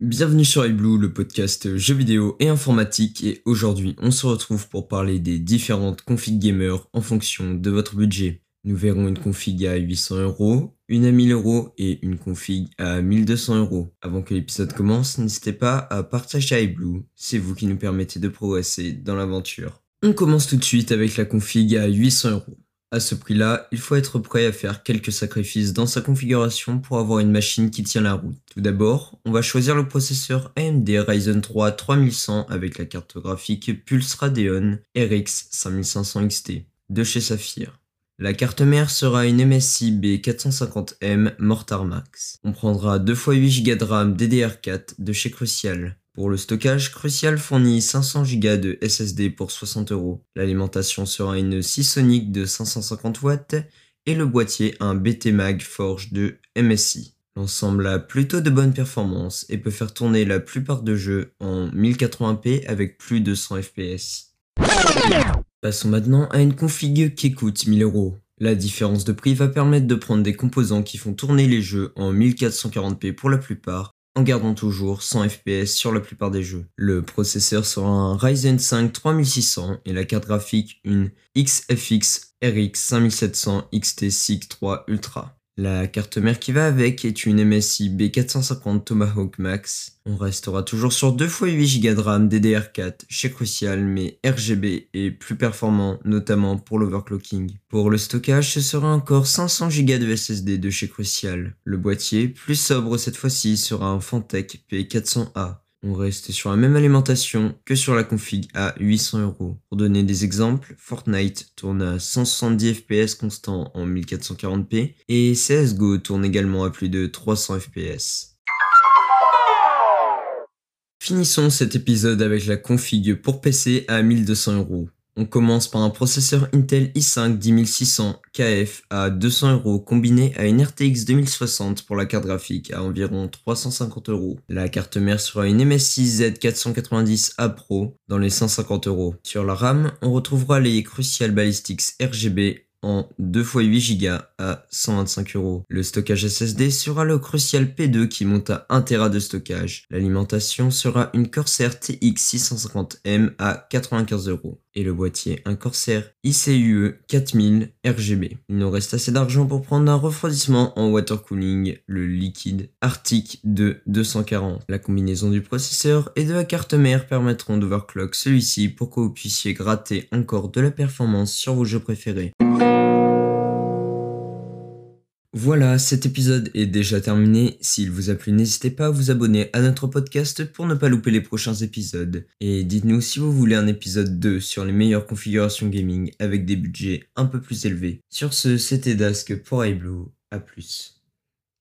Bienvenue sur iBlue, le podcast jeux vidéo et informatique, et aujourd'hui on se retrouve pour parler des différentes configs gamer en fonction de votre budget. Nous verrons une config à 800 euros, une à 1000 euros et une config à 1200 euros. Avant que l'épisode commence, n'hésitez pas à partager iBlue, c'est vous qui nous permettez de progresser dans l'aventure. On commence tout de suite avec la config à 800 euros. À ce prix-là, il faut être prêt à faire quelques sacrifices dans sa configuration pour avoir une machine qui tient la route. Tout d'abord, on va choisir le processeur AMD Ryzen 3 3100 avec la carte graphique Pulse Radeon RX 5500 XT de chez Saphir. La carte mère sera une MSI B450M Mortar Max. On prendra 2 x 8 Go de RAM DDR4 de chez Crucial. Pour le stockage, Crucial fournit 500 Go de SSD pour 60 euros. L'alimentation sera une Seasonic de 550 watts et le boîtier un BT Mag Forge de MSI. L'ensemble a plutôt de bonnes performances et peut faire tourner la plupart de jeux en 1080p avec plus de 100 fps. Passons maintenant à une config qui coûte 1000 euros. La différence de prix va permettre de prendre des composants qui font tourner les jeux en 1440p pour la plupart en gardant toujours 100 fps sur la plupart des jeux. Le processeur sera un Ryzen 5 3600 et la carte graphique une XFX RX 5700 XT SIG 3 Ultra. La carte mère qui va avec est une MSI B450 Tomahawk Max. On restera toujours sur 2 x 8 Go de RAM DDR4 chez Crucial mais RGB est plus performant notamment pour l'overclocking. Pour le stockage ce sera encore 500 Go de SSD de chez Crucial. Le boîtier, plus sobre cette fois-ci, sera un Fantech P400A. On reste sur la même alimentation que sur la config à 800 euros. Pour donner des exemples, Fortnite tourne à 170 fps constant en 1440p et CSGO tourne également à plus de 300 fps. Finissons cet épisode avec la config pour PC à 1200 euros. On commence par un processeur Intel i5 10600 KF à 200 euros combiné à une RTX 2060 pour la carte graphique à environ 350 euros. La carte mère sera une MSI Z490A Pro dans les 150 euros. Sur la RAM, on retrouvera les Crucial Ballistics RGB en 2 x 8 Go à 125 euros. Le stockage SSD sera le Crucial P2 qui monte à 1 Tera de stockage. L'alimentation sera une Corsair TX 650M à 95 euros. Et le boîtier un Corsair ICUE 4000 RGB. Il nous reste assez d'argent pour prendre un refroidissement en water cooling, le liquide Arctic de 240. La combinaison du processeur et de la carte mère permettront d'overclock celui-ci pour que vous puissiez gratter encore de la performance sur vos jeux préférés. Voilà, cet épisode est déjà terminé. S'il vous a plu, n'hésitez pas à vous abonner à notre podcast pour ne pas louper les prochains épisodes. Et dites-nous si vous voulez un épisode 2 sur les meilleures configurations gaming avec des budgets un peu plus élevés. Sur ce, c'était Dask pour iBlue. A plus.